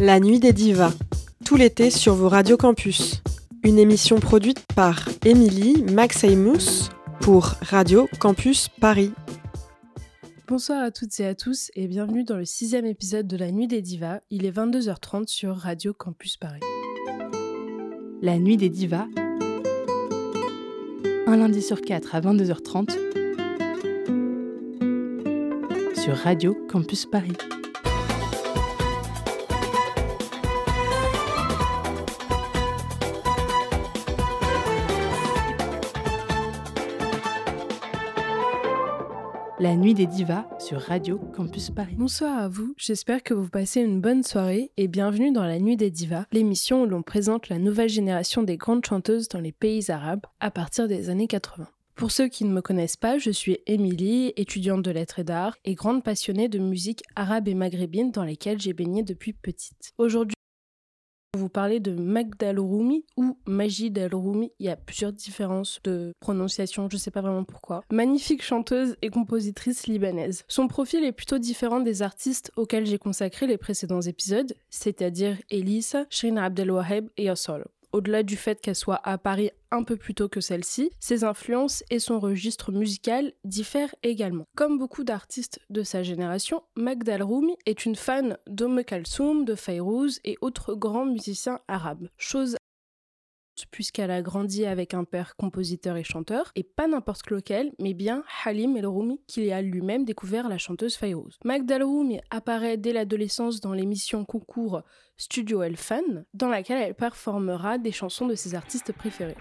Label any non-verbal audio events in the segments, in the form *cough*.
La Nuit des Divas, tout l'été sur vos radios campus. Une émission produite par Émilie Maximous pour Radio Campus Paris. Bonsoir à toutes et à tous et bienvenue dans le sixième épisode de La Nuit des Divas. Il est 22h30 sur Radio Campus Paris. La Nuit des Divas, un lundi sur quatre à 22h30 sur Radio Campus Paris. La nuit des divas sur Radio Campus Paris. Bonsoir à vous, j'espère que vous passez une bonne soirée et bienvenue dans La Nuit des Divas, l'émission où l'on présente la nouvelle génération des grandes chanteuses dans les pays arabes à partir des années 80. Pour ceux qui ne me connaissent pas, je suis Émilie, étudiante de lettres et d'art et grande passionnée de musique arabe et maghrébine dans lesquelles j'ai baigné depuis petite. Aujourd'hui, vous parler de Magda al-Roumi ou Majid al-Roumi. Il y a plusieurs différences de prononciation, je ne sais pas vraiment pourquoi. Magnifique chanteuse et compositrice libanaise. Son profil est plutôt différent des artistes auxquels j'ai consacré les précédents épisodes, c'est-à-dire Elisa, Shirin Abdelwaheb et Yossolo au-delà du fait qu'elle soit à Paris un peu plus tôt que celle-ci, ses influences et son registre musical diffèrent également. Comme beaucoup d'artistes de sa génération, Magdal Roumi est une fan d'Omme Kalsoum, de Fayrouz et autres grands musiciens arabes. Puisqu'elle a grandi avec un père compositeur et chanteur, et pas n'importe lequel, mais bien Halim El Roumi, qui a lui-même découvert la chanteuse Fayrouz. Roumi apparaît dès l'adolescence dans l'émission concours Studio El Fan, dans laquelle elle performera des chansons de ses artistes préférés.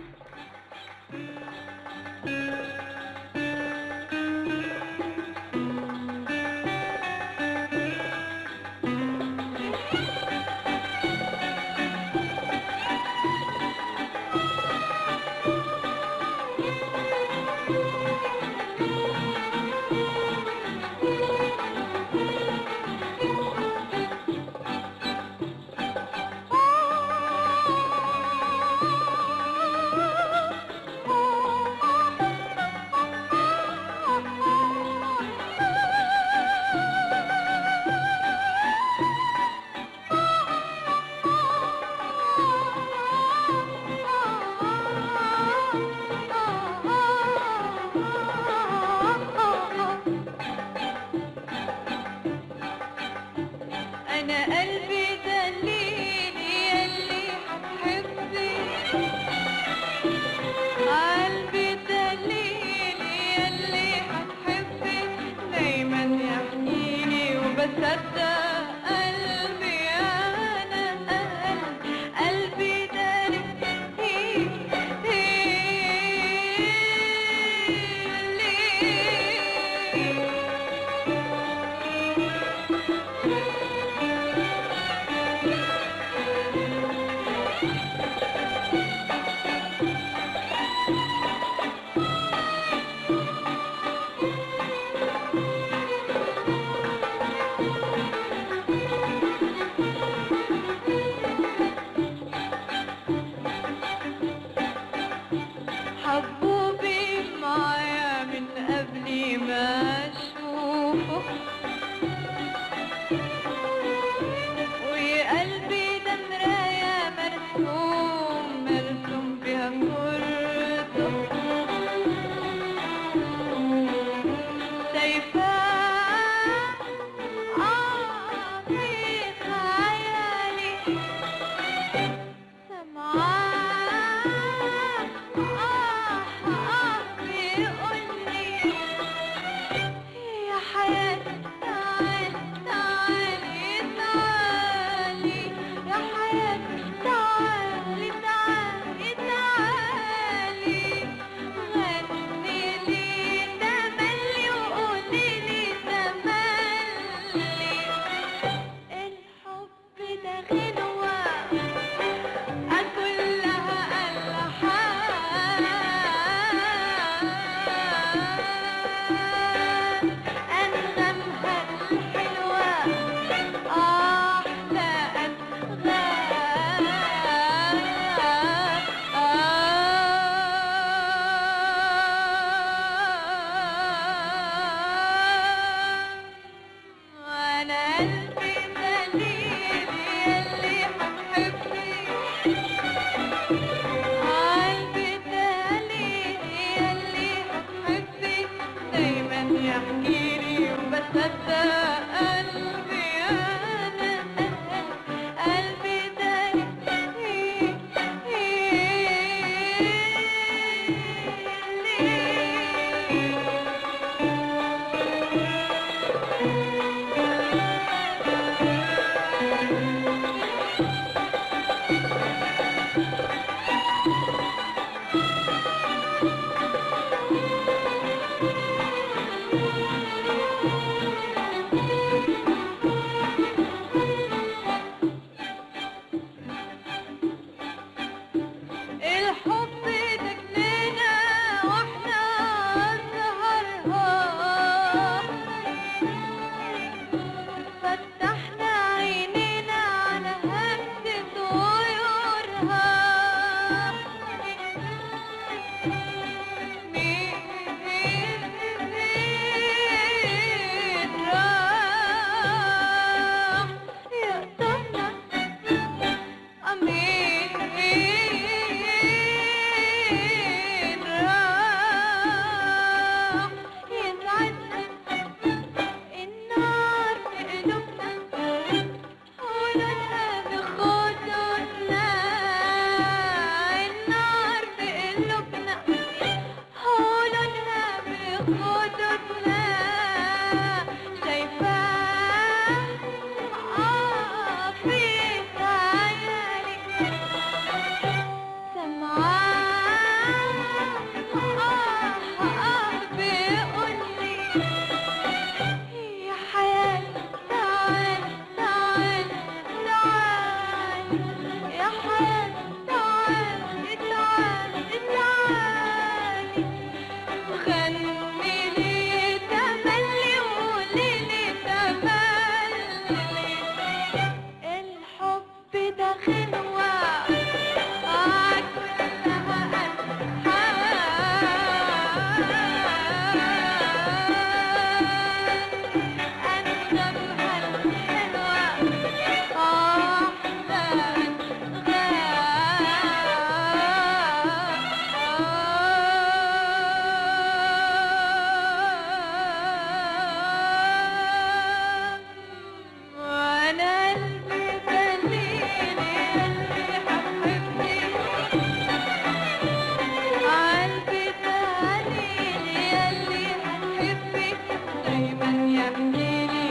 دايما يا منيلي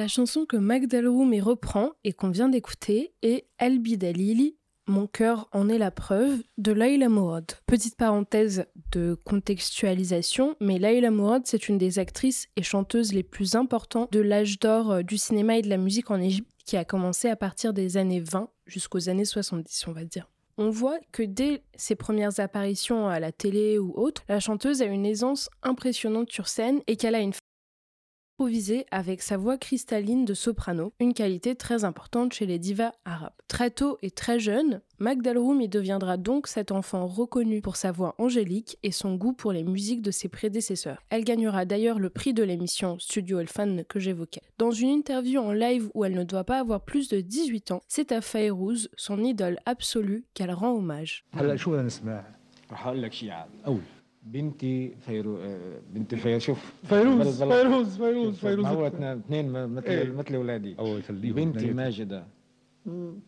La chanson que Magdalroumi reprend et qu'on vient d'écouter est Albi Dalili, Mon cœur en est la preuve de Laila Mourad. Petite parenthèse de contextualisation, mais Laila Mourad, c'est une des actrices et chanteuses les plus importantes de l'âge d'or euh, du cinéma et de la musique en Égypte, qui a commencé à partir des années 20 jusqu'aux années 70, on va dire. On voit que dès ses premières apparitions à la télé ou autre, la chanteuse a une aisance impressionnante sur scène et qu'elle a une improvisée avec sa voix cristalline de soprano, une qualité très importante chez les divas arabes. Très tôt et très jeune, Magdalroumi deviendra donc cet enfant reconnu pour sa voix angélique et son goût pour les musiques de ses prédécesseurs. Elle gagnera d'ailleurs le prix de l'émission Studio Elfan que j'évoquais. Dans une interview en live où elle ne doit pas avoir plus de 18 ans, c'est à Fayrouz, son idole absolue, qu'elle rend hommage. بنتي فيرو آه، بنتي فيروز شوف فيروز فيروز فيروز فيروز. هو اثنين مثل إيه. مثل اولادي الله يخليهم بنتي. ماجدة.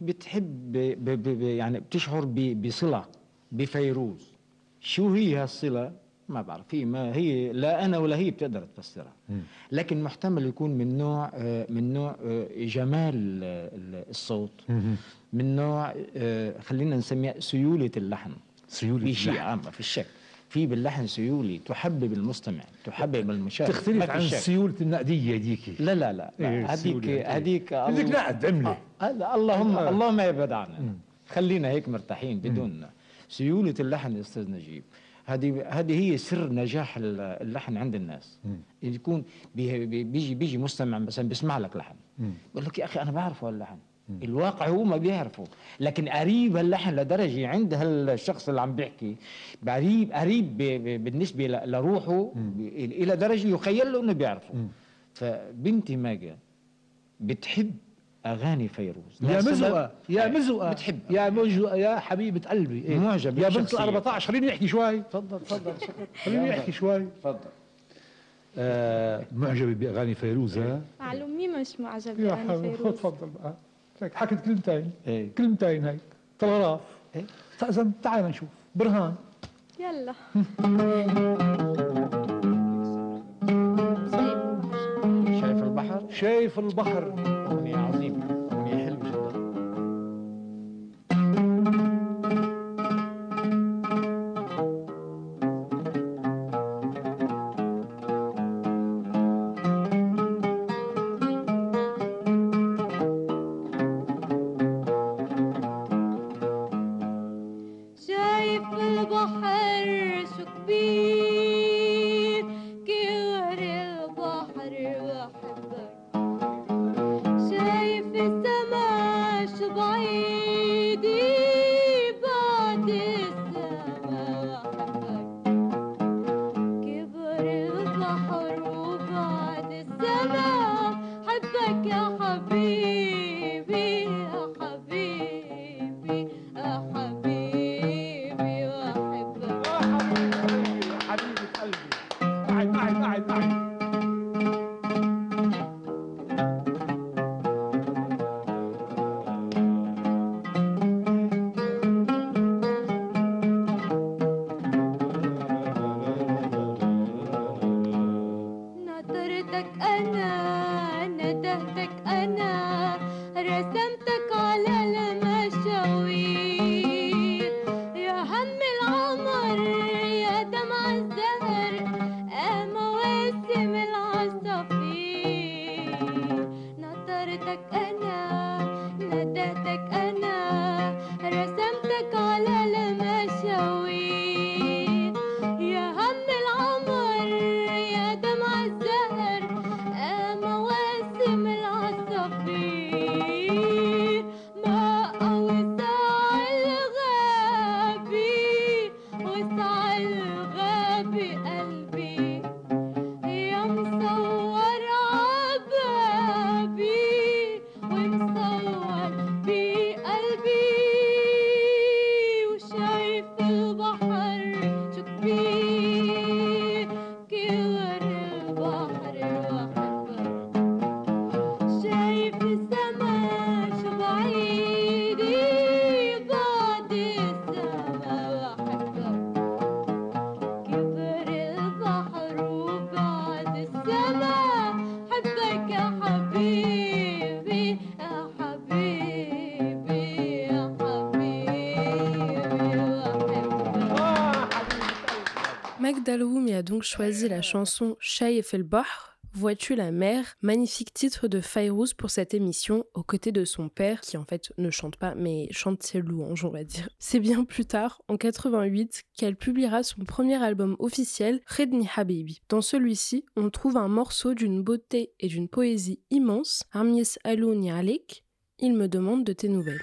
بتحب ب ب ب يعني بتشعر ب- بصلة بفيروز. شو هي هالصلة؟ ما بعرف. هي ما هي لا أنا ولا هي بتقدر تفسرها. لكن محتمل يكون من نوع آه، من نوع آه، جمال ال- الصوت. من نوع خلينا نسميها سيولة اللحن. شيء اللحن. عام في الشك في باللحن سيولي تحبب المستمع تحبب المشاهد. تختلف عن شك. سيولة النقدية هذيك. لا لا لا إيه، هذيك هذيك هذيك نقد هذا اللهم آه. اللهم يبعد عنا. خلينا هيك مرتاحين بدون سيولة اللحن أستاذ نجيب. هذه هذه هي سر نجاح ال- اللحن عند الناس. يكون بي- بي- بيجي بيجي مستمع مثلا بيسمع لك لحن. بقول لك يا أخي أنا بعرفه هاللحن. الواقع هو ما بيعرفه. لكن قريب هاللحن لدرجة عند هالشخص اللي عم بيحكي قريب قريب بالنسبة لروحه إلى درجة يخيل له إنه بيعرفه. فبنتي ماجا بتحب أغاني فيروز. يا مزقة يا إيه، مزقة بتحب. يا مزقة يا حبيبة قلبي إيه؟ معجب يا بنت. ال 14 خليني أحكي شوي. تفضل تفضل. *laughs* خليني أحكي شوي. تفضل. آه معجبة بأغاني فيروز ها؟ معلومي مش معجب يا يعني حبيبي فيروز؟ تفضل. بقى هيك حكت كلمتين. إيه. كلمتين هيك. تلغراف. إيه. إذا تعال نشوف. برهان. يلا. شايف البحر؟ شايف البحر. أغنية عظيمة. donc choisi la chanson Shaif el Vois-tu la mer? Magnifique titre de Fayrouz pour cette émission, aux côtés de son père, qui en fait ne chante pas, mais chante ses louanges, on va dire. C'est bien plus tard, en 88, qu'elle publiera son premier album officiel, Redni Habibi. Dans celui-ci, on trouve un morceau d'une beauté et d'une poésie immense, Armies Alouni Alek, Il me demande de tes nouvelles.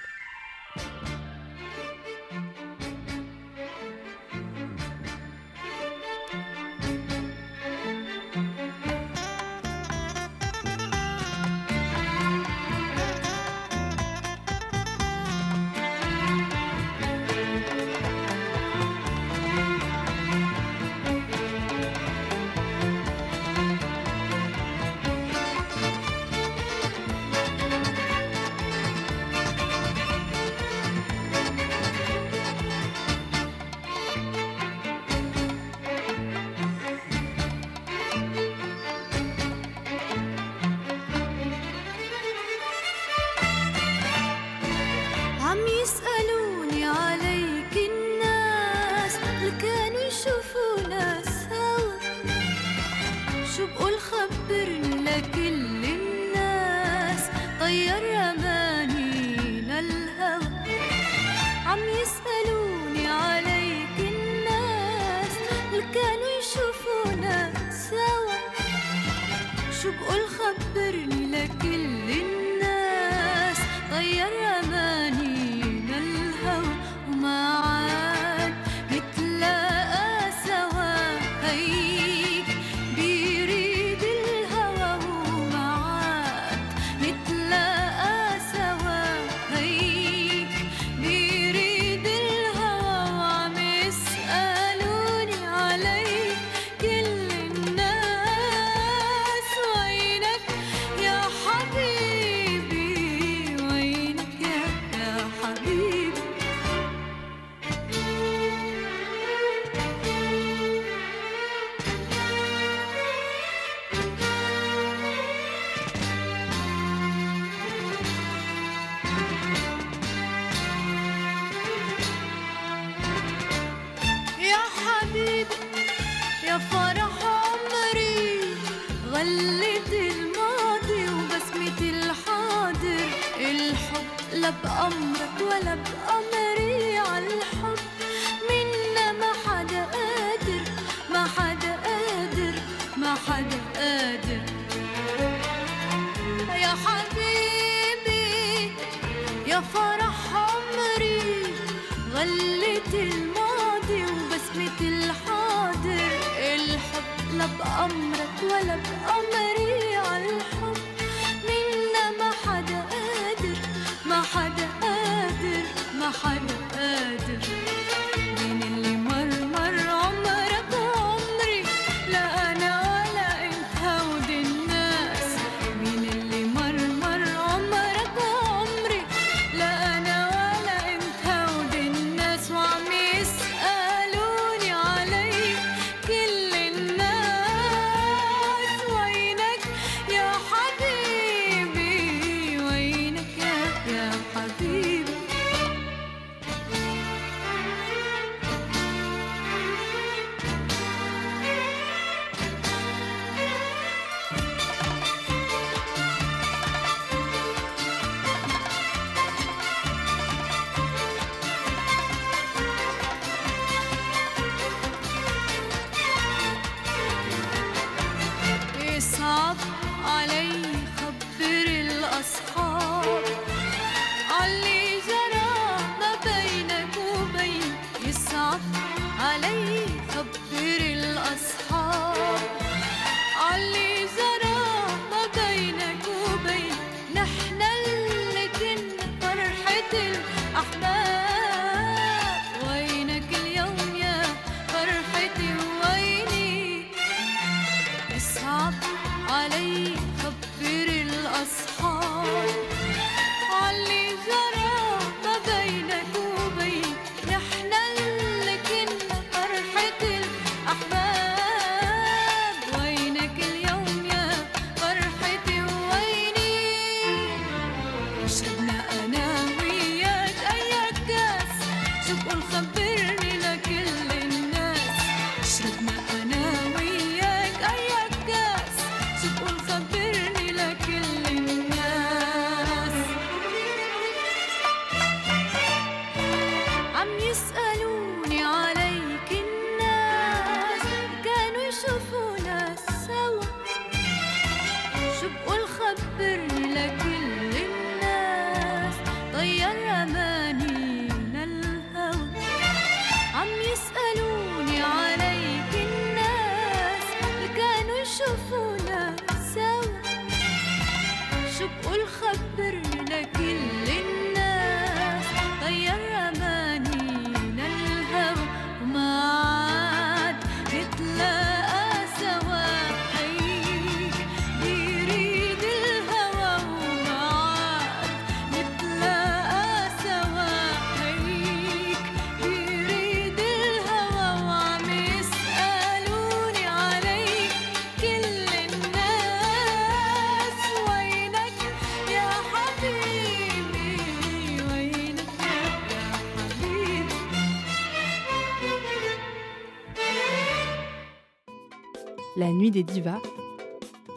Nuit des divas,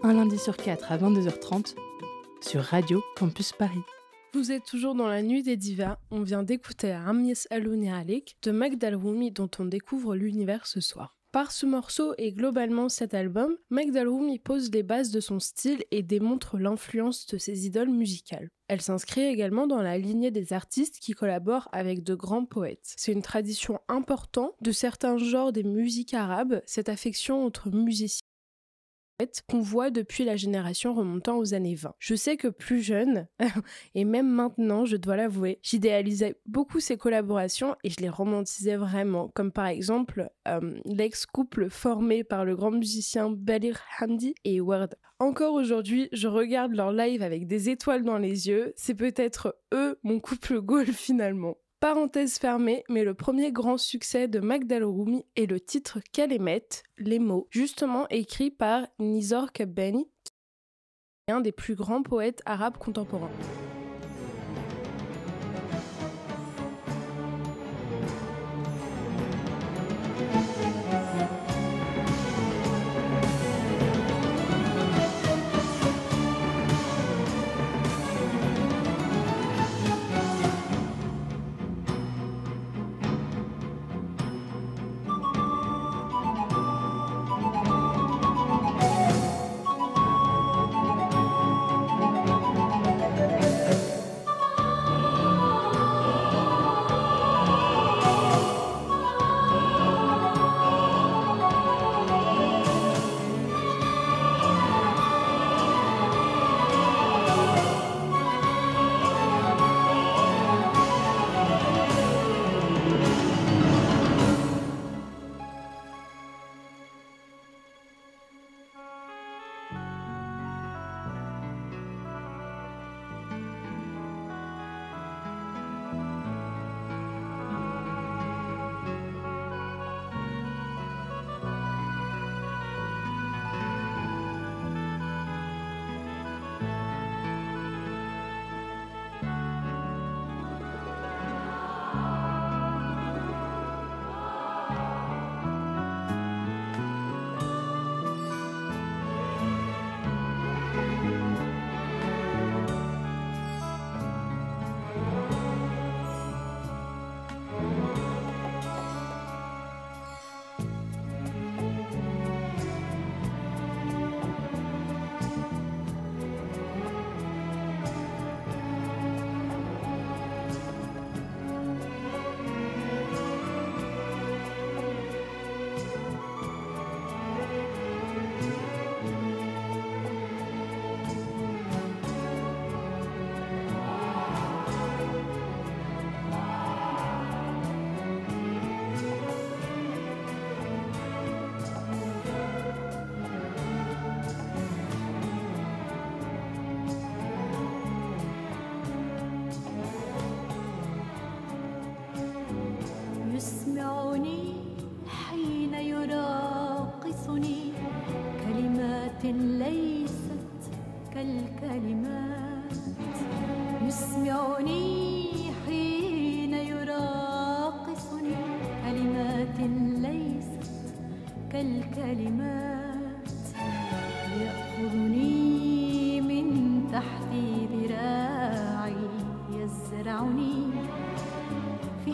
un lundi sur quatre à 22h30 sur Radio Campus Paris. Vous êtes toujours dans la nuit des divas. On vient d'écouter Amis Alouni Alik de Magdal Rumi dont on découvre l'univers ce soir. Par ce morceau et globalement cet album, Magdal Rumi pose les bases de son style et démontre l'influence de ses idoles musicales. Elle s'inscrit également dans la lignée des artistes qui collaborent avec de grands poètes. C'est une tradition importante de certains genres des musiques arabes, cette affection entre musiciens qu'on voit depuis la génération remontant aux années 20. Je sais que plus jeune, *laughs* et même maintenant, je dois l'avouer, j'idéalisais beaucoup ces collaborations et je les romantisais vraiment, comme par exemple euh, l'ex-couple formé par le grand musicien Balir Hamdi et Ward. Encore aujourd'hui, je regarde leur live avec des étoiles dans les yeux, c'est peut-être eux mon couple *laughs* goal finalement. Parenthèse fermée, mais le premier grand succès de Magdal Rumi est le titre Kalimet, les mots, justement écrit par Nizor Kabbani, un des plus grands poètes arabes contemporains.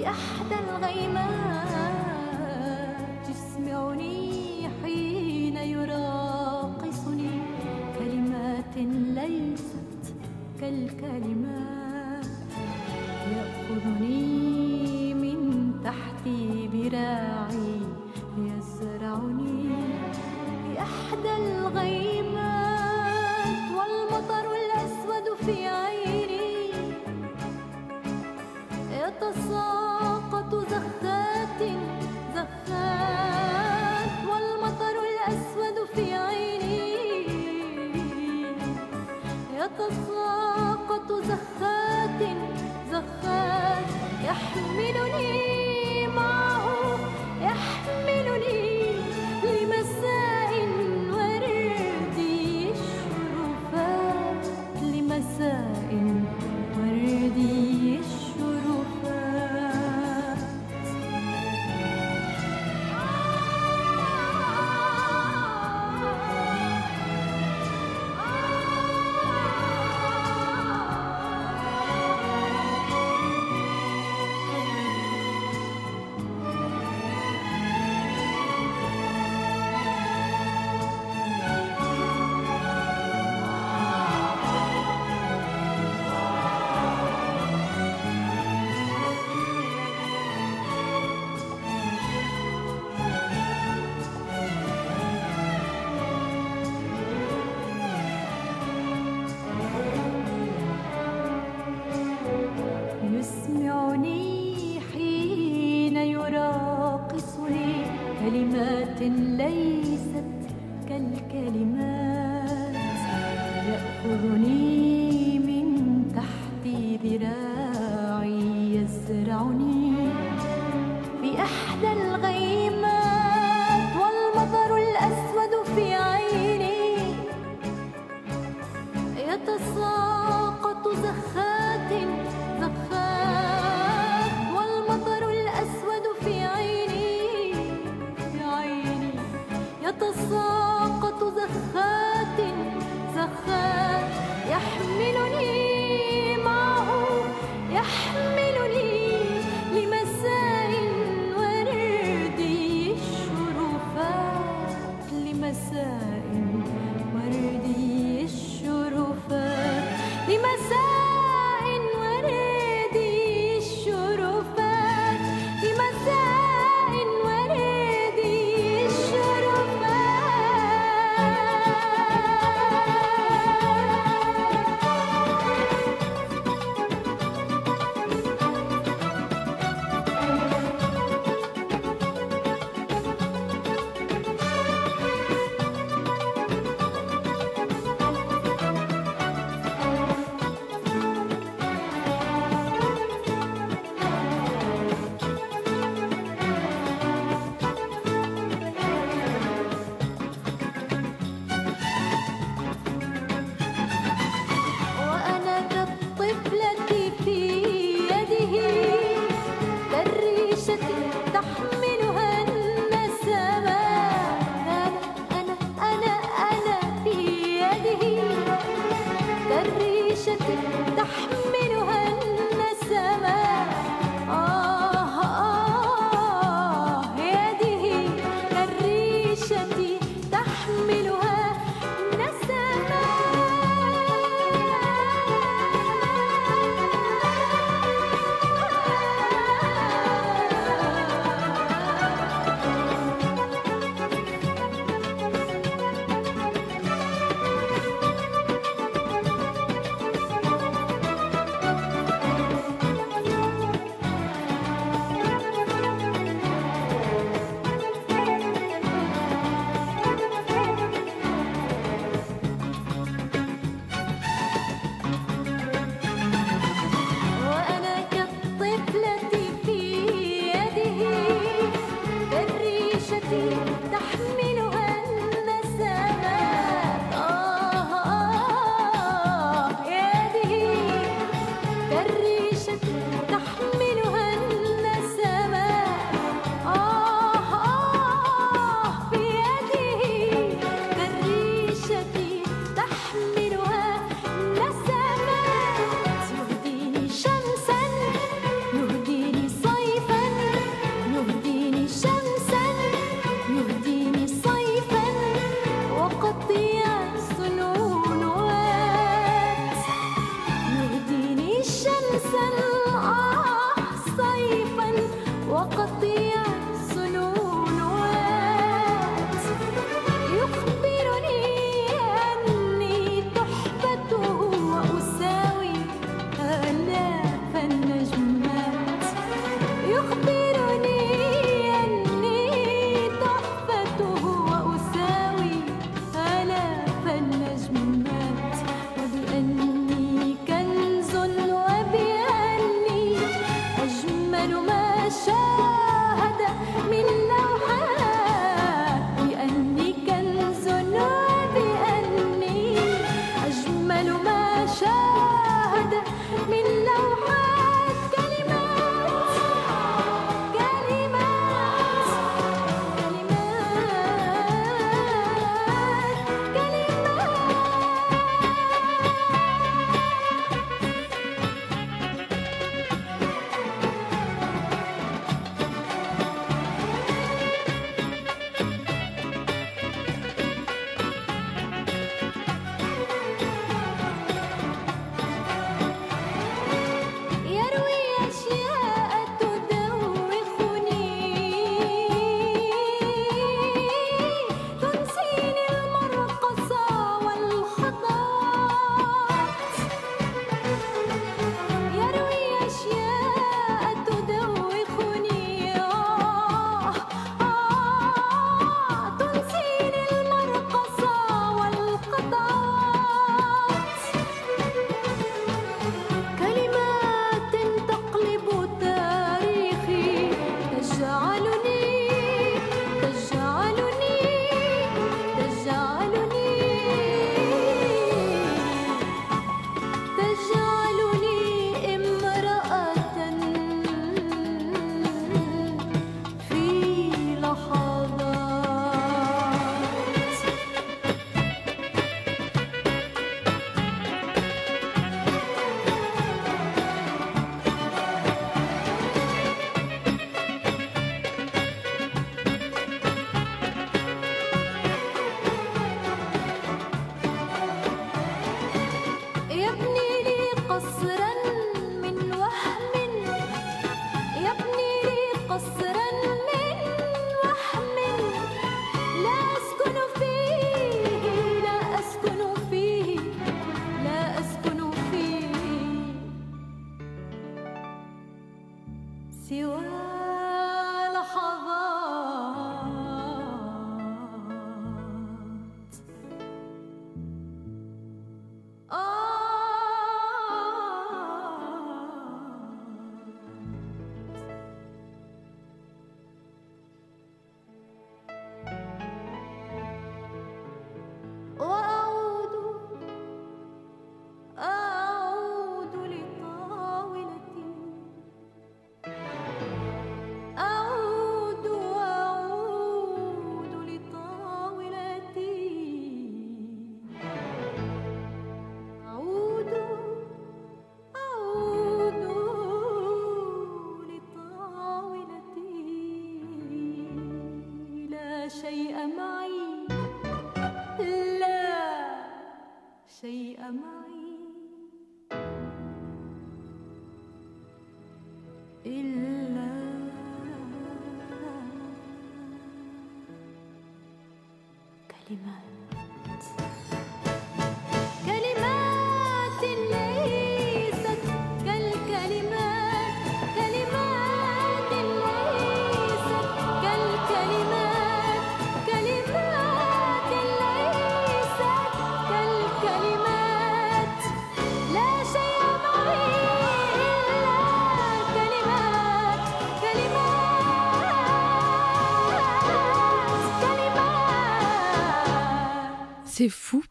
أحدى الغيمات. يسمعني حين يراقصني كلمات ليست كالكلمات. وردي الشرفات لمساء you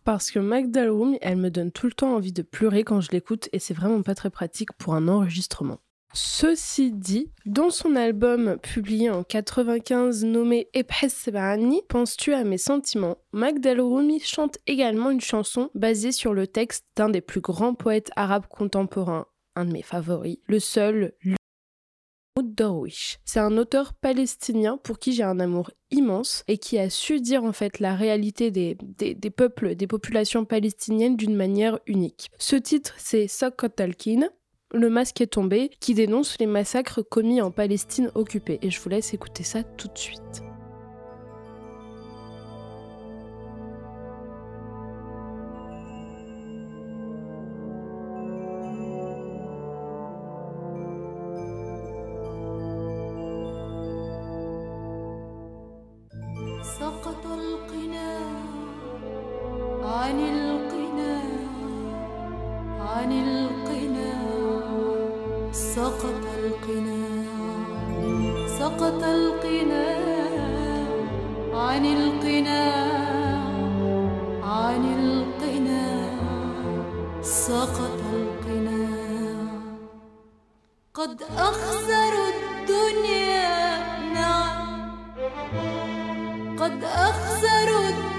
parce que Magdal Rumi, elle me donne tout le temps envie de pleurer quand je l'écoute et c'est vraiment pas très pratique pour un enregistrement. Ceci dit, dans son album publié en 95 nommé Sebani, Penses-tu à mes sentiments? Magdal Rumi chante également une chanson basée sur le texte d'un des plus grands poètes arabes contemporains, un de mes favoris, le seul C'est un auteur palestinien pour qui j'ai un amour immense et qui a su dire en fait la réalité des, des, des peuples, des populations palestiniennes d'une manière unique. Ce titre, c'est Sokot Talkin. Le masque est tombé, qui dénonce les massacres commis en Palestine occupée. Et je vous laisse écouter ça tout de suite. سقط القناع سقط القناع عن القناع عن القناع سقط القناع قد أخسروا الدنيا نعم. قد أخسروا الدنيا.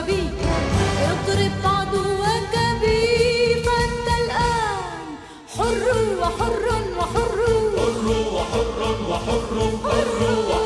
بيه يا عدوك بيه فأنت الآن. حر وحر وحر. حر وحر وحر حر وحر.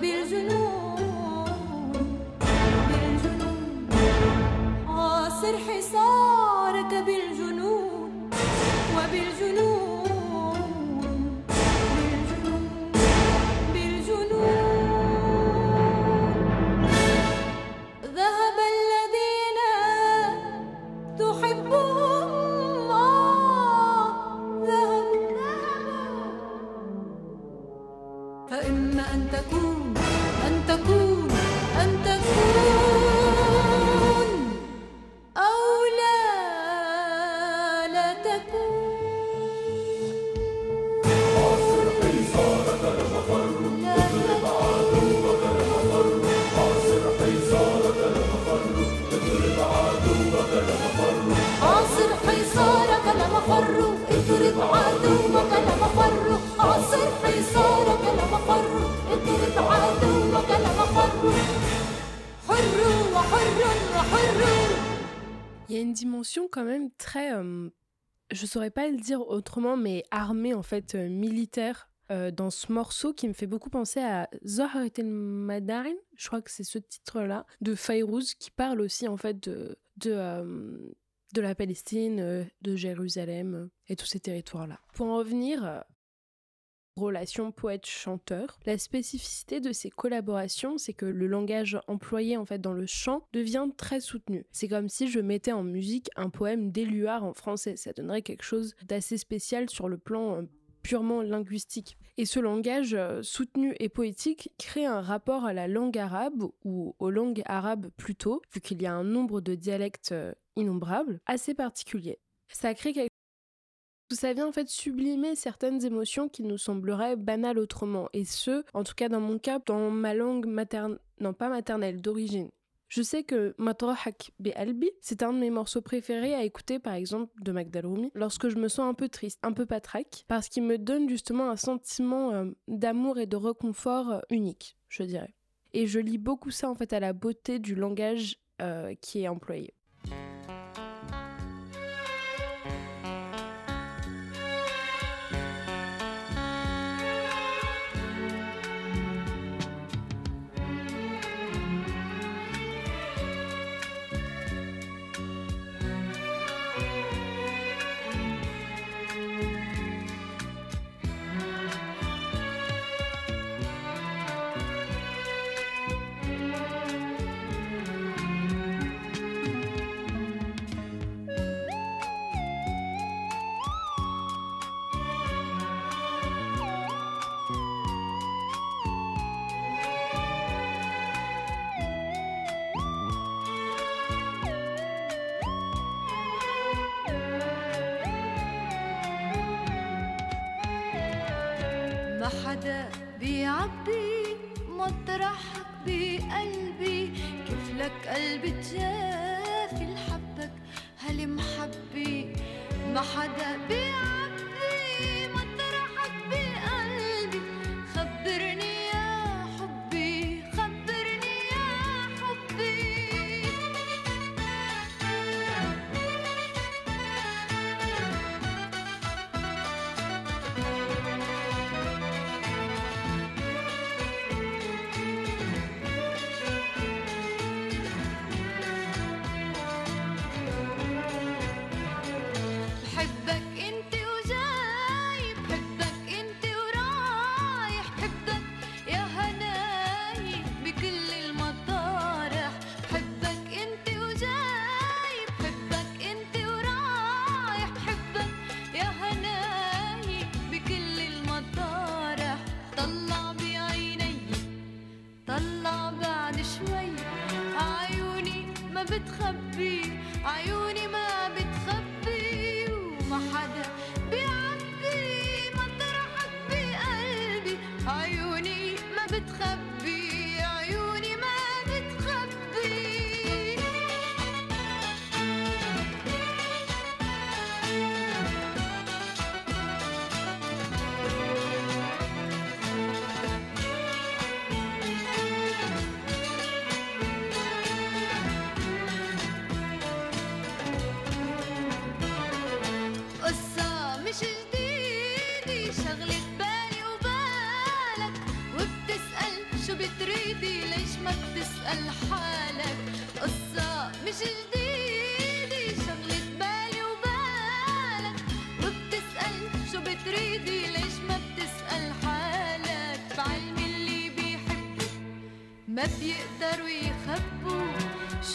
بالجنون حاصر حصارك بالجنون وبالجنون saurais pas le dire autrement, mais armée en fait, euh, militaire euh, dans ce morceau qui me fait beaucoup penser à Zahrat el Madarin, je crois que c'est ce titre-là, de Fayrouz qui parle aussi en fait de, de, euh, la Palestine, de Jérusalem et tous ces territoires-là. Pour en revenir relation poète-chanteur. La spécificité de ces collaborations, c'est que le langage employé en fait dans le chant devient très soutenu. C'est comme si je mettais en musique un poème d'Éluard en français. Ça donnerait quelque chose d'assez spécial sur le plan euh, purement linguistique. Et ce langage euh, soutenu et poétique crée un rapport à la langue arabe, ou aux langues arabes plutôt, vu qu'il y a un nombre de dialectes euh, innombrables, assez particulier. Ça crée quelque ça vient en fait sublimer certaines émotions qui nous sembleraient banales autrement, et ce, en tout cas dans mon cas, dans ma langue maternelle, non pas maternelle, d'origine. Je sais que Matrahak Bi Albi, c'est un de mes morceaux préférés à écouter par exemple de Magdal Rumi lorsque je me sens un peu triste, un peu patraque, parce qu'il me donne justement un sentiment euh, d'amour et de réconfort euh, unique, je dirais. Et je lis beaucoup ça en fait à la beauté du langage euh, qui est employé. ما حدا بيعبي مطرحك بقلبي. كيف لك قلبي تجافي لحبك هالمحبي ما حدا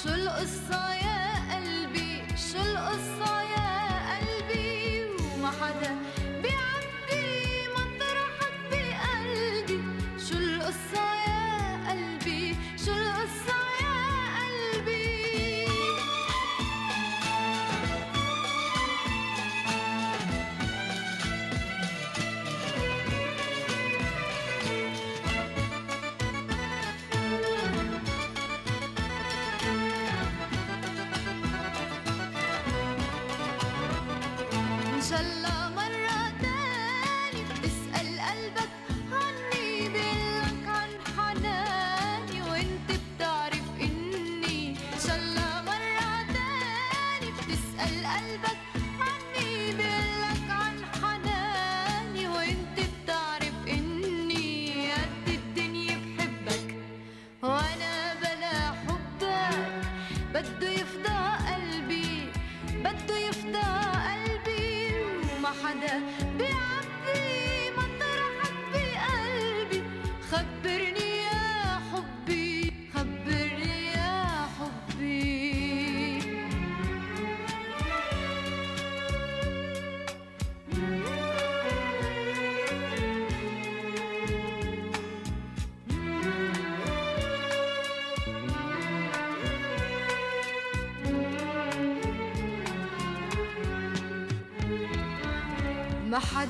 شو القصة يا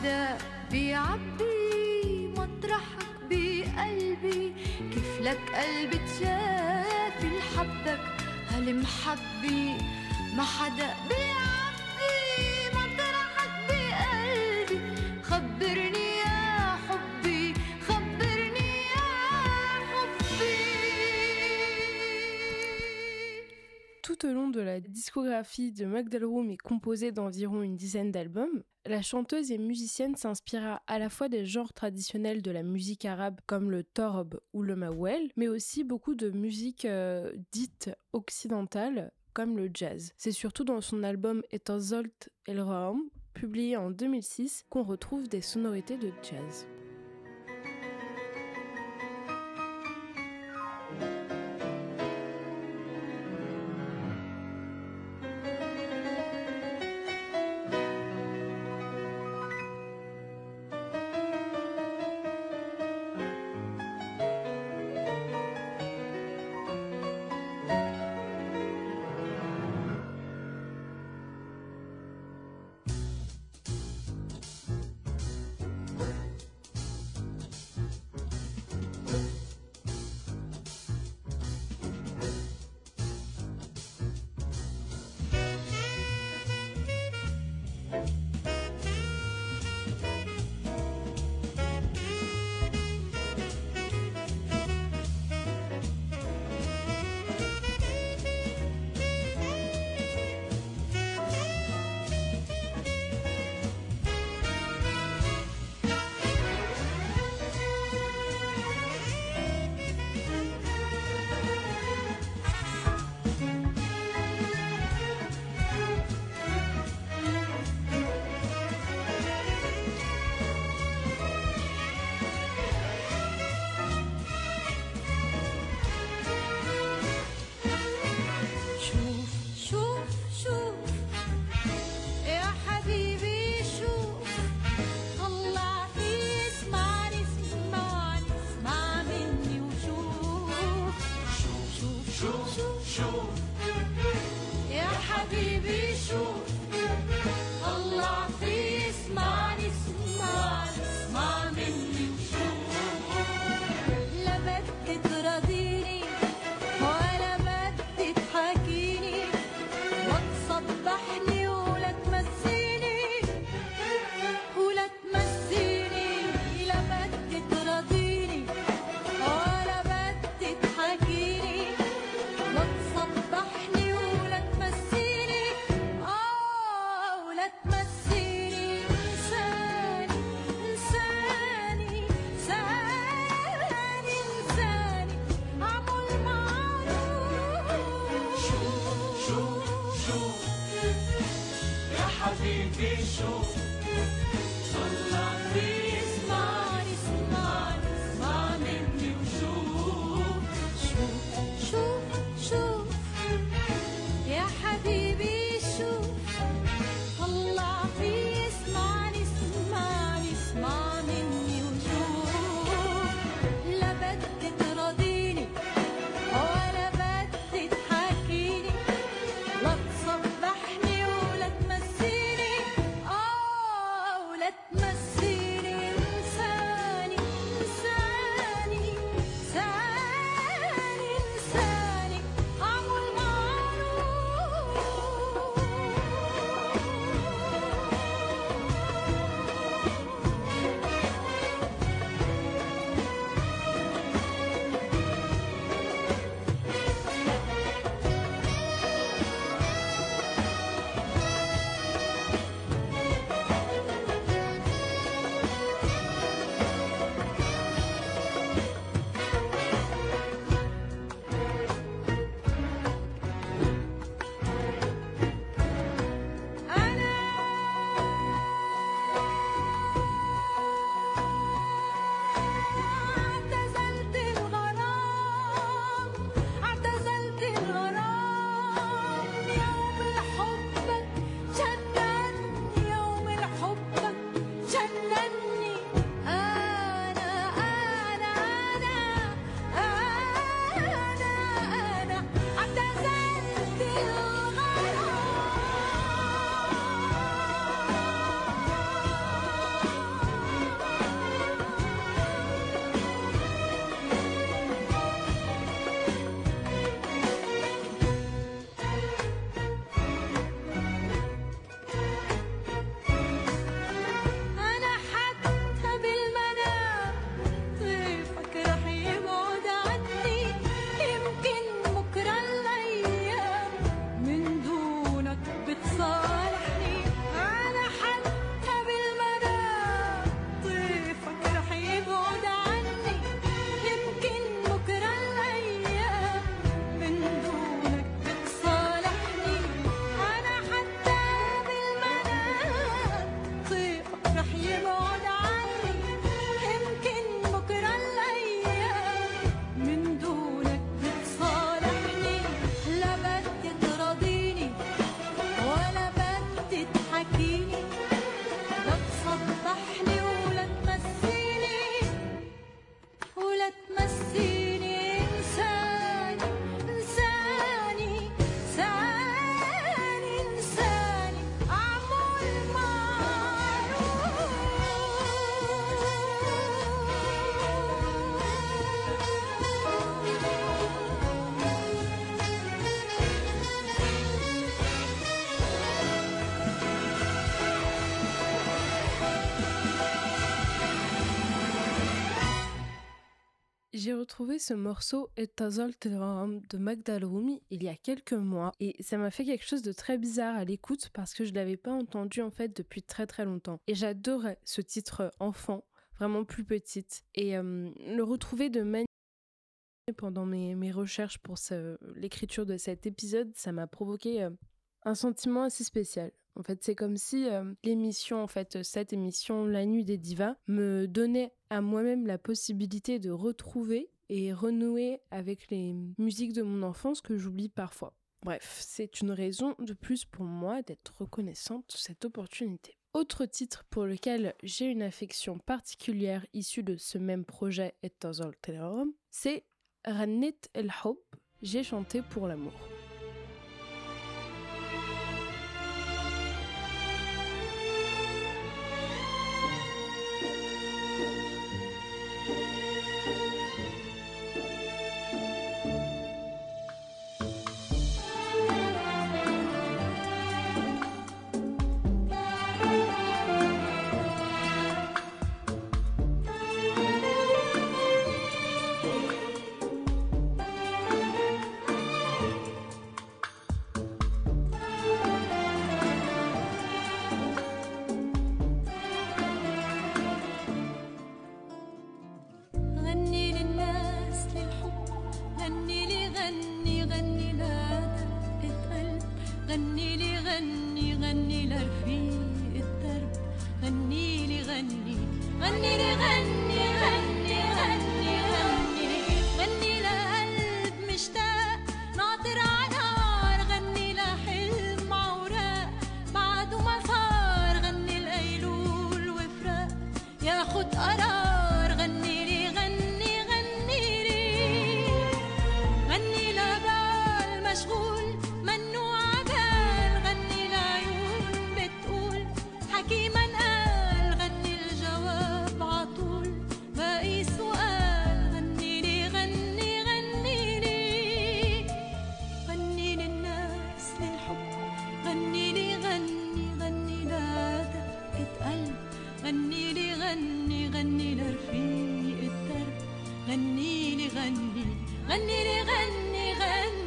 The. De Magdalroom est composée d'environ une dizaine d'albums. La chanteuse et musicienne s'inspira à la fois des genres traditionnels de la musique arabe comme le torb ou le mawel, mais aussi beaucoup de musique euh, dite occidentale comme le jazz. C'est surtout dans son album Etazolt El Raam, publié en 2006, qu'on retrouve des sonorités de jazz. Ce morceau Etazol Telegram de Magdal Rumi il y a quelques mois et ça m'a fait quelque chose de très bizarre à l'écoute parce que je l'avais pas entendu en fait depuis très très longtemps. Et j'adorais ce titre enfant, vraiment plus petite. Et euh, le retrouver de manière pendant mes, mes recherches pour l'écriture de cet épisode, ça m'a provoqué euh, un sentiment assez spécial. En fait, c'est comme si euh, l'émission, en fait, cette émission, La Nuit des Divas, me donnait à moi-même la possibilité de retrouver et renouer avec les musiques de mon enfance que j'oublie parfois. Bref, c'est une raison de plus pour moi d'être reconnaissante de cette opportunité. Autre titre pour lequel j'ai une affection particulière issue de ce même projet Et c'est Ranit El Hob, j'ai chanté pour l'amour. غني لي غني غني لرفيق الدرب. غني لي غني غني لي غني غني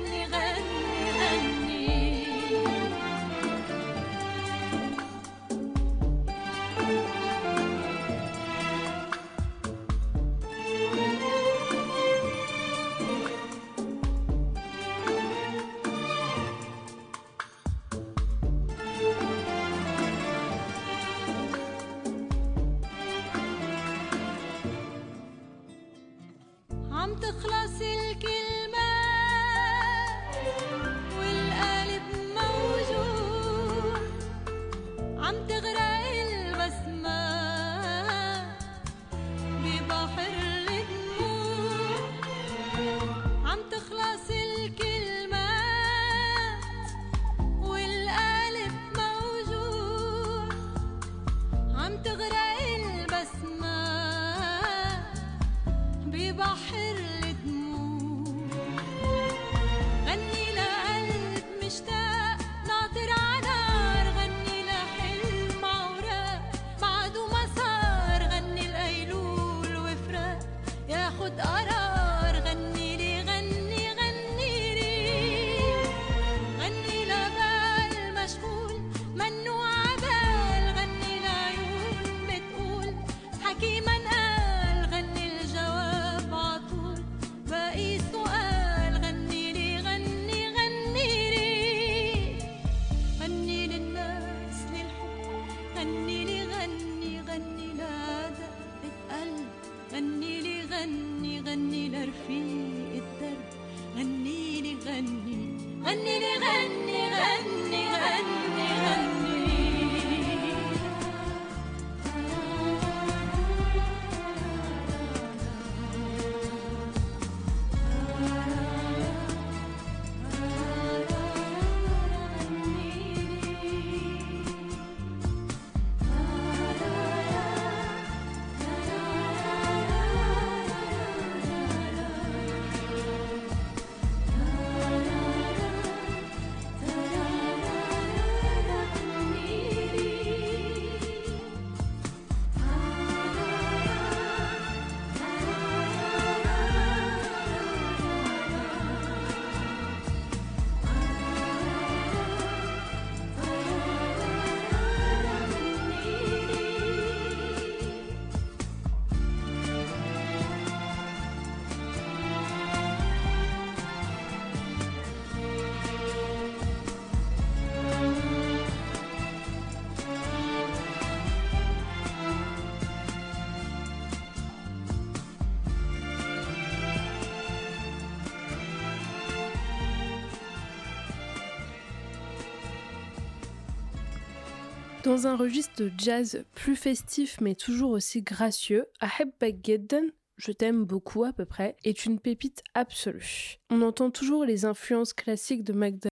Dans un registre de jazz plus festif mais toujours aussi gracieux, Aheb Baggeddon je t'aime beaucoup à peu près, est une pépite absolue. On entend toujours les influences classiques de McDonald's,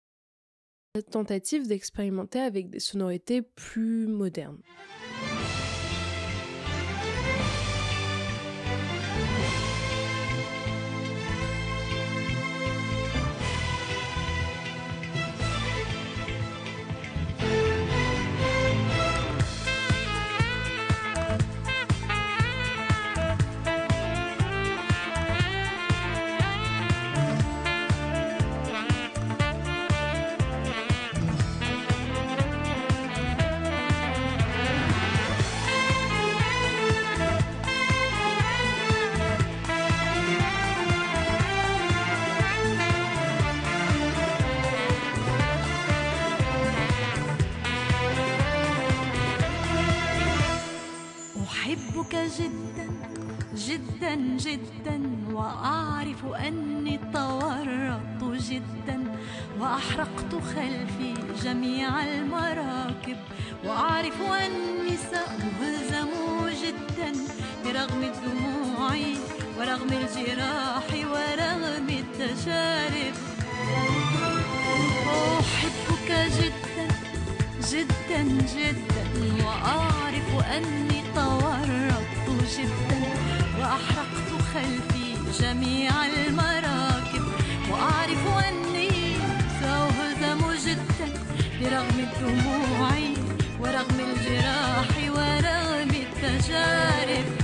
tentative d'expérimenter avec des sonorités plus modernes. جميع المراكب وأعرف أني سأهزم جدا برغم الدموع ورغم الجراح ورغم التجارب. أحبك جدا جدا جدا وأعرف أني تورطت جدا وأحرقت خلفي جميع المراكب. الدموع ورغم الجراح ورغم التجارب.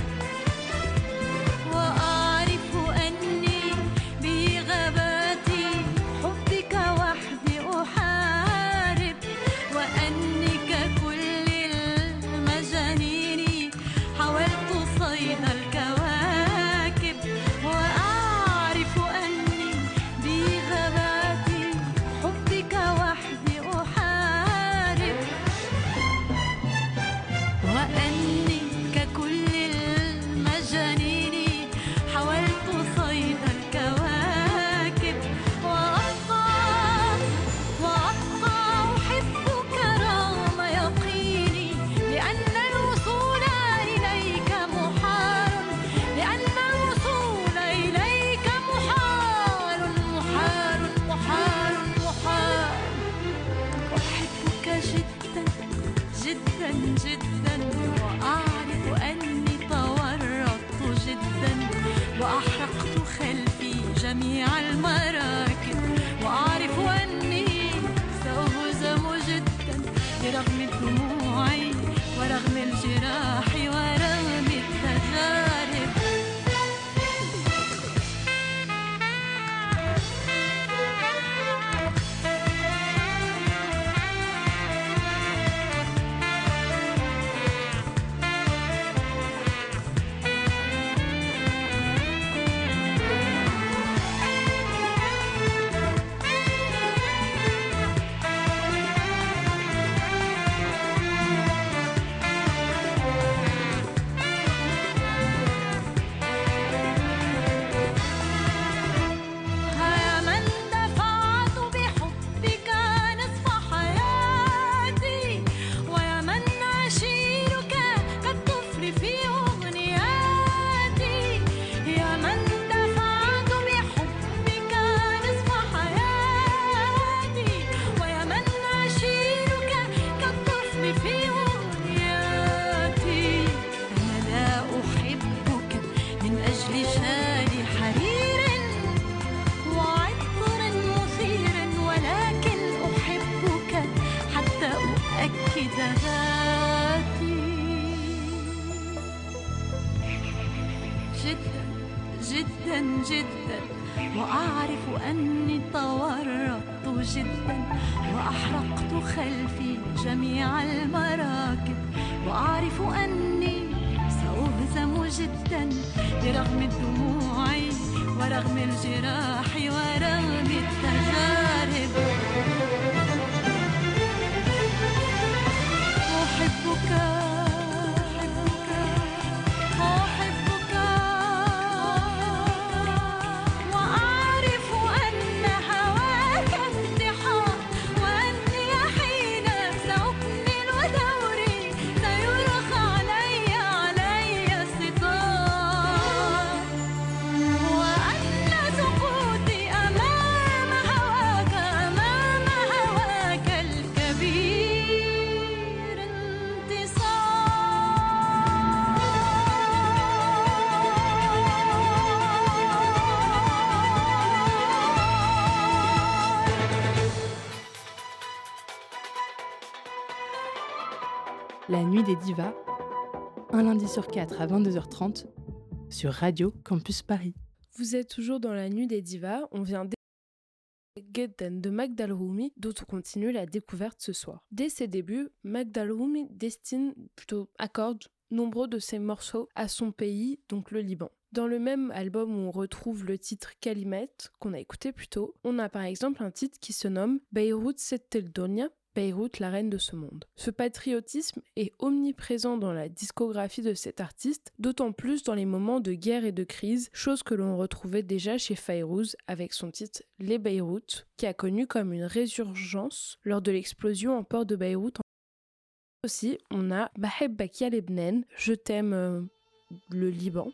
La nuit des divas, un lundi sur quatre à 22h30 sur Radio Campus Paris. Vous êtes toujours dans la nuit des divas, on vient Gedden de Magdal Rumi, dont on continue la découverte ce soir. Dès ses débuts, Magdal Rumi destine, plutôt accorde, nombreux de ses morceaux à son pays, donc le Liban. Dans le même album où on retrouve le titre Kalimet, qu'on a écouté plus tôt, on a par exemple un titre qui se nomme Beyrouth Setteldonia, Beyrouth, la reine de ce monde. Ce patriotisme est omniprésent dans la discographie de cet artiste, d'autant plus dans les moments de guerre et de crise, chose que l'on retrouvait déjà chez Fayrouz avec son titre Les Beyrouth, qui a connu comme une résurgence lors de l'explosion en port de Beyrouth. Aussi, on a Bahebbak ya Lebnen, Je t'aime euh, le Liban,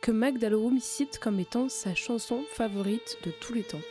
que Magdal Roumi cite comme étant sa chanson favorite de tous les temps.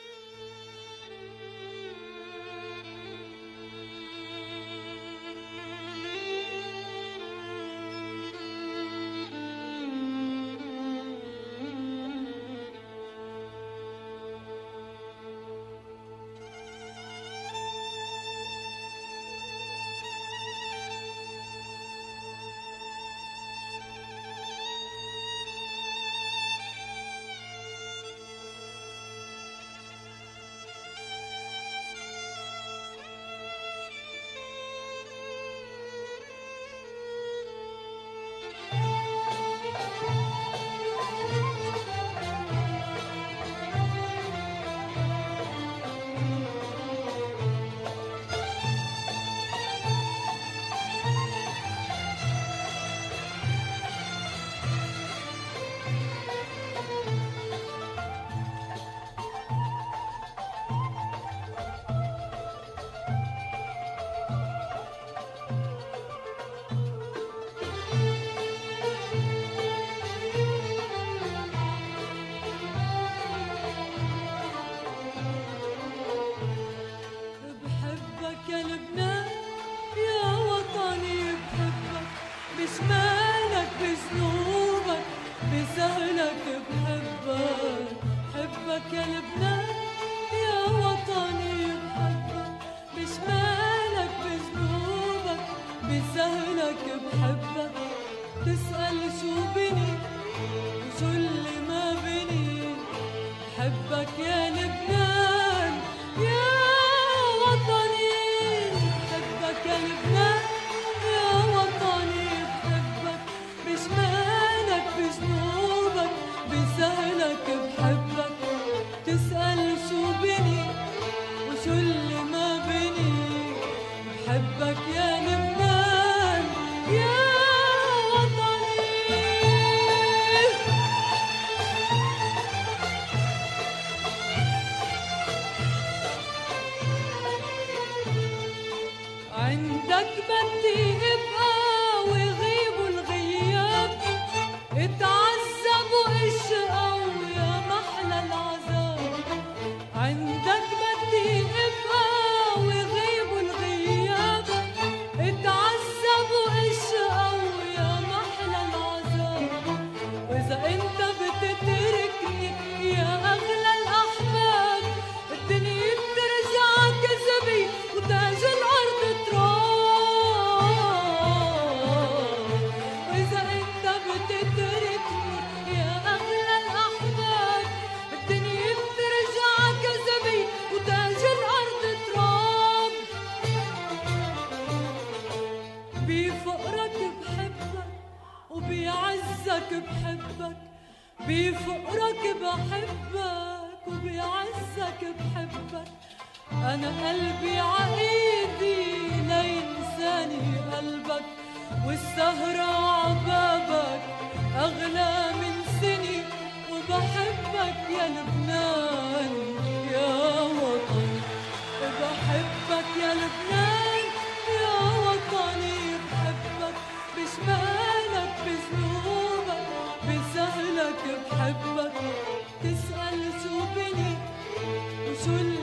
بسهلك بحبك. تسأل شو بني وشو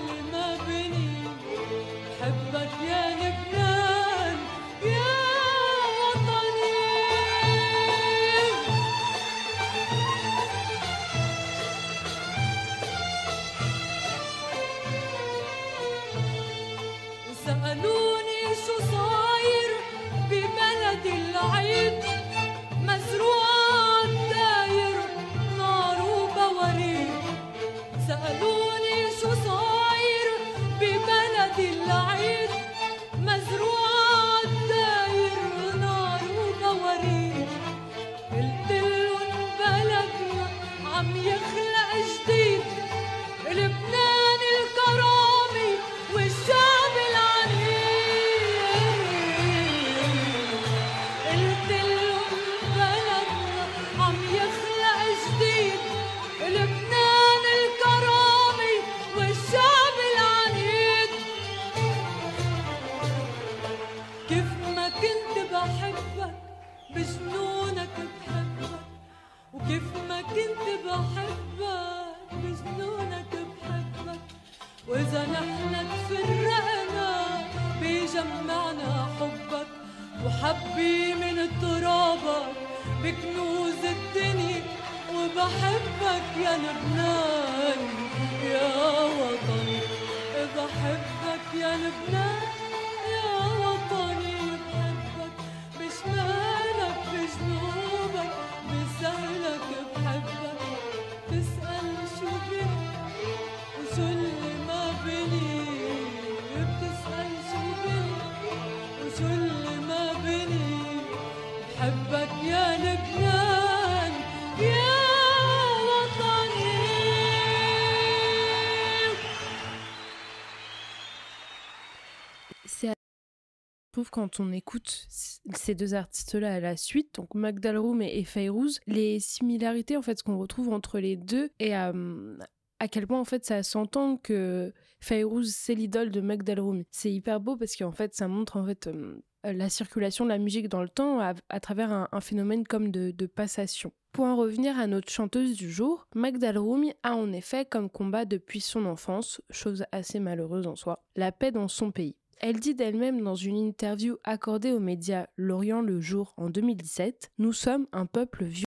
quand on écoute ces deux artistes-là à la suite, donc Magdal Roum et, Fayrouz, les similarités en fait ce qu'on retrouve entre les deux et euh, à quel point en fait ça s'entend que Fayrouz c'est l'idole de Magdal Roum. C'est hyper beau parce qu'en fait ça montre en fait euh, la circulation de la musique dans le temps à, travers un, phénomène comme de, passation. Pour en revenir à notre chanteuse du jour, Magdal Roumi a en effet comme combat depuis son enfance, chose assez malheureuse en soi, la paix dans son pays. Elle dit d'elle-même dans une interview accordée aux médias L'Orient le jour en 2017 Nous sommes un peuple violent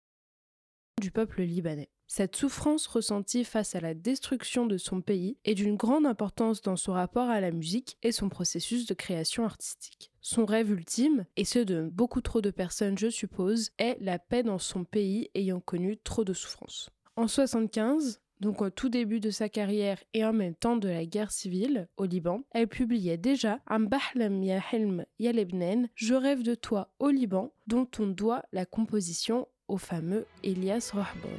du peuple libanais. Cette souffrance ressentie face à la destruction de son pays est d'une grande importance dans son rapport à la musique et son processus de création artistique. Son rêve ultime, et ce de beaucoup trop de personnes je suppose, est la paix dans son pays ayant connu trop de souffrance. En 75, donc au tout début de sa carrière et en même temps de la guerre civile au Liban, elle publiait déjà Un Bahlam ya Helm ya Lebnen, Je rêve de toi au Liban, dont on doit la composition au fameux Elias Rohbon.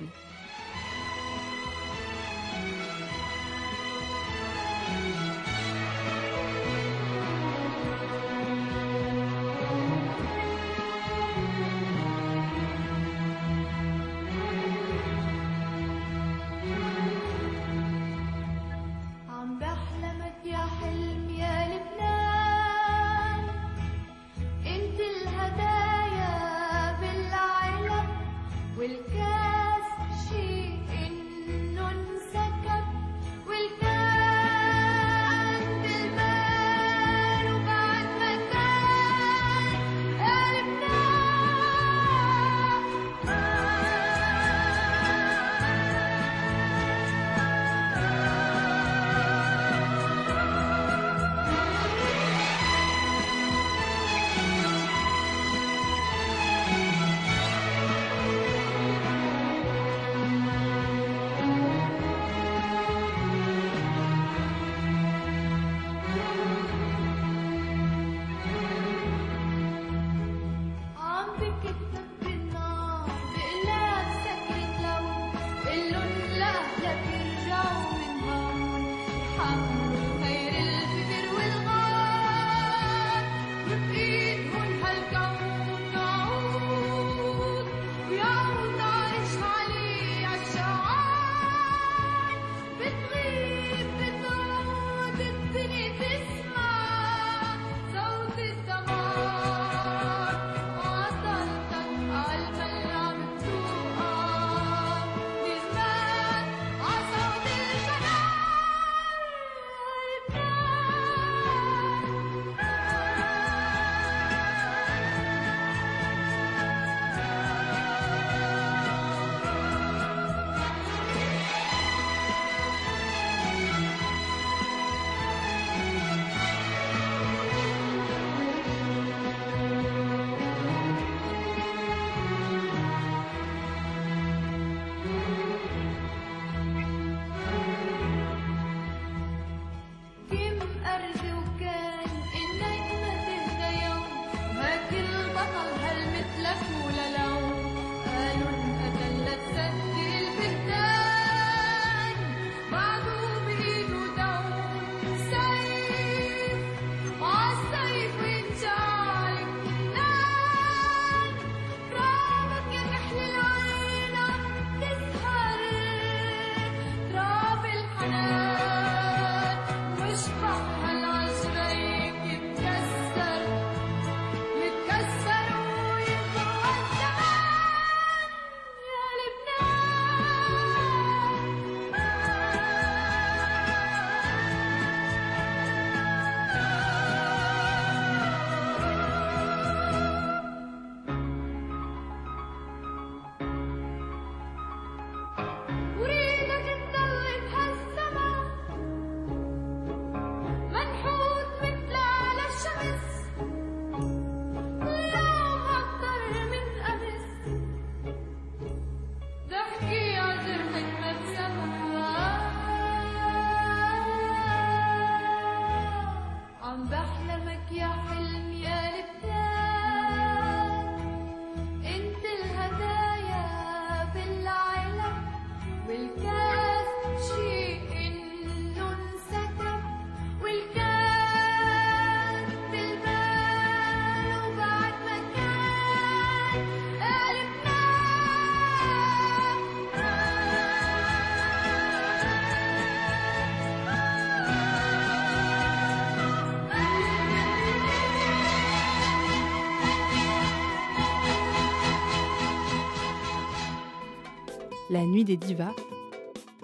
La Nuit des Divas,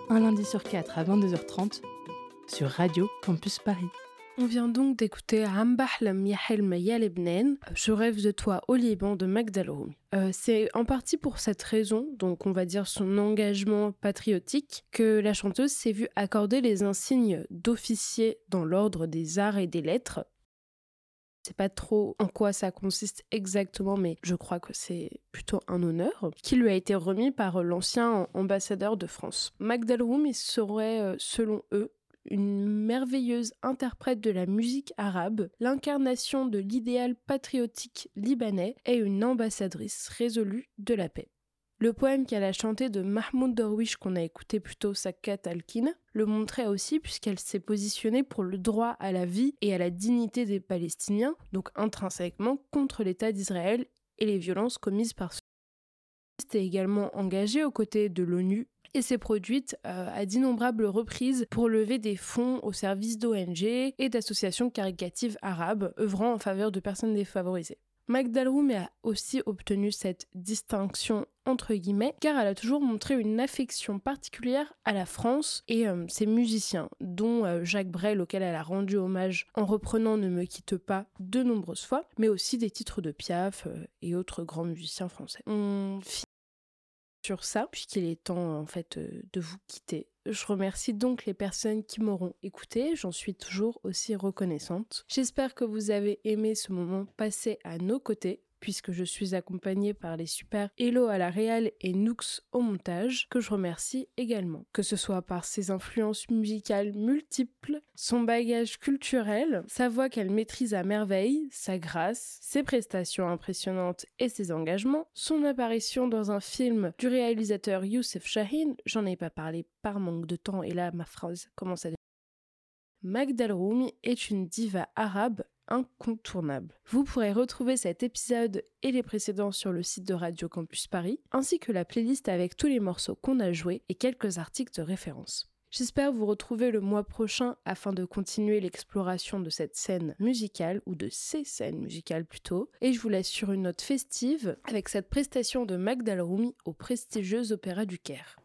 un lundi sur quatre à 22h30 sur Radio Campus Paris. On vient donc d'écouter Ambahlam Yahelm Yalebnen, Je rêve de toi au Liban de Magdal Rumi. Euh, c'est en partie pour cette raison, donc on va dire son engagement patriotique, que la chanteuse s'est vue accorder les insignes d'officier dans l'ordre des arts et des lettres. Sais pas trop en quoi ça consiste exactement, mais je crois que c'est plutôt un honneur qui lui a été remis par l'ancien ambassadeur de France. Magdal Rumi serait, euh, selon eux, une merveilleuse interprète de la musique arabe, l'incarnation de l'idéal patriotique libanais et une ambassadrice résolue de la paix. Le poème qu'elle a chanté de Mahmoud Darwish qu'on a écouté plutôt Sakat Alkin le montrait aussi puisqu'elle s'est positionnée pour le droit à la vie et à la dignité des Palestiniens, donc intrinsèquement contre l'État d'Israël et les violences commises par ce est également engagée aux côtés de l'ONU et s'est produite euh, à d'innombrables reprises pour lever des fonds au service d'ONG et d'associations caricatives arabes œuvrant en faveur de personnes défavorisées. Magdalroum a aussi obtenu cette distinction entre guillemets car elle a toujours montré une affection particulière à la France et euh, ses musiciens, dont euh, Jacques Brel auquel elle a rendu hommage en reprenant Ne me quitte pas de nombreuses fois, mais aussi des titres de Piaf et autres grands musiciens français. Ça, puisqu'il est temps en fait euh, de vous quitter. Je remercie donc les personnes qui m'auront écouté, j'en suis toujours aussi reconnaissante. J'espère que vous avez aimé ce moment passé à nos côtés puisque je suis accompagnée par les super Hello à la réal et Nooks au montage, que je remercie également. Que ce soit par ses influences musicales multiples, son bagage culturel, sa voix qu'elle maîtrise à merveille, sa grâce, ses prestations impressionnantes et ses engagements, son apparition dans un film du réalisateur Youssef Shahin, j'en ai pas parlé par manque de temps et là ma phrase commence à Magdal Roumi est une diva arabe incontournable. Vous pourrez retrouver cet épisode et les précédents sur le site de Radio Campus Paris, ainsi que la playlist avec tous les morceaux qu'on a joués et quelques articles de référence. J'espère vous retrouver le mois prochain afin de continuer l'exploration de cette scène musicale, ou de ces scènes musicales plutôt, et je vous laisse sur une note festive avec cette prestation de Magdal Rumi au prestigieux Opéra du Caire.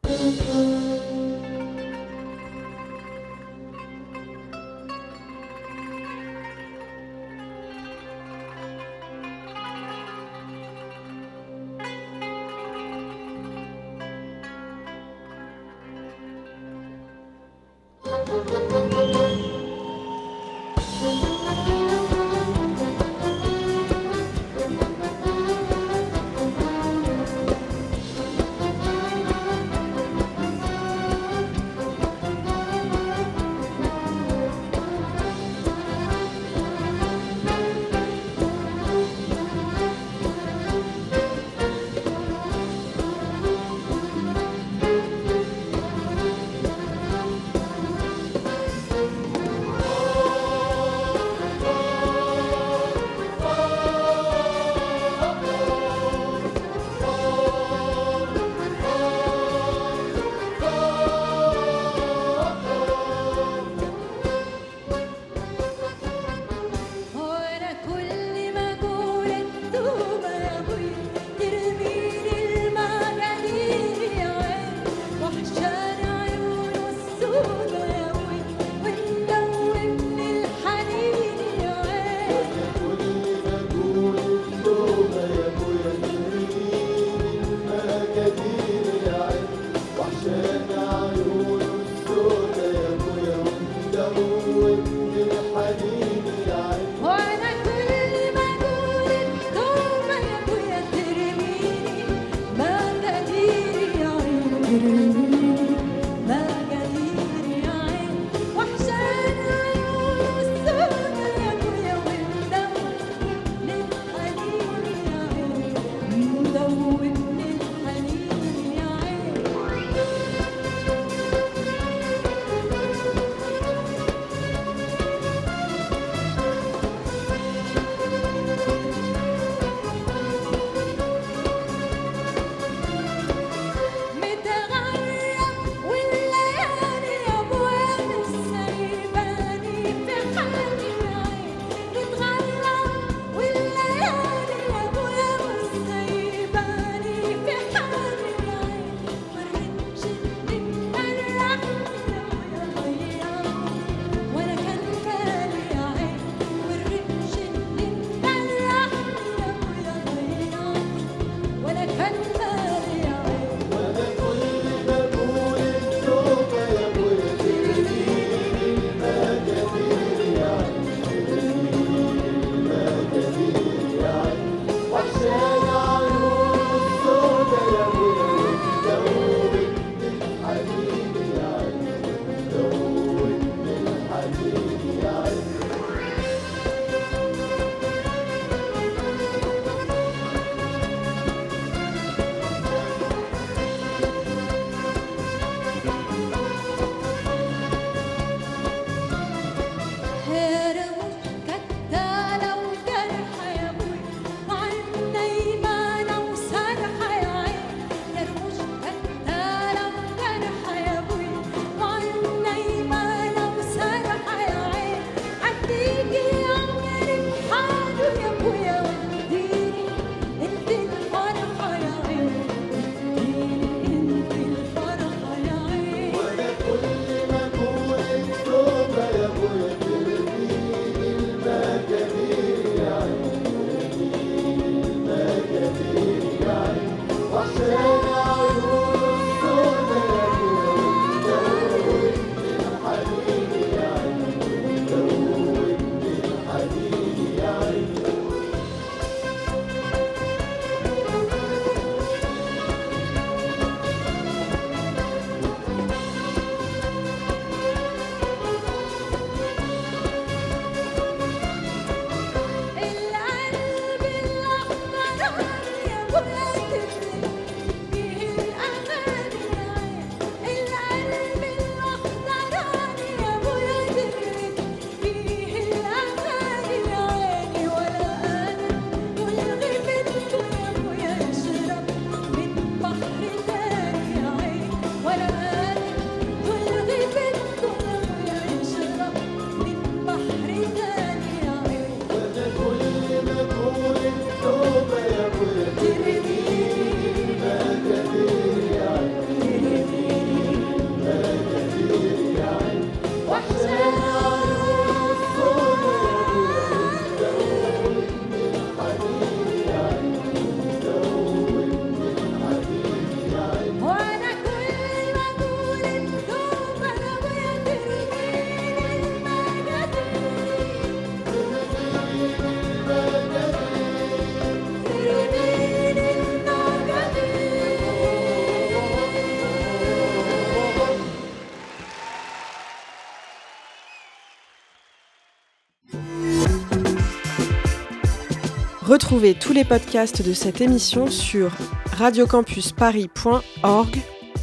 Retrouvez tous les podcasts de cette émission sur radiocampusparis.org.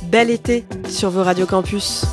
Bel été sur vos radiocampus!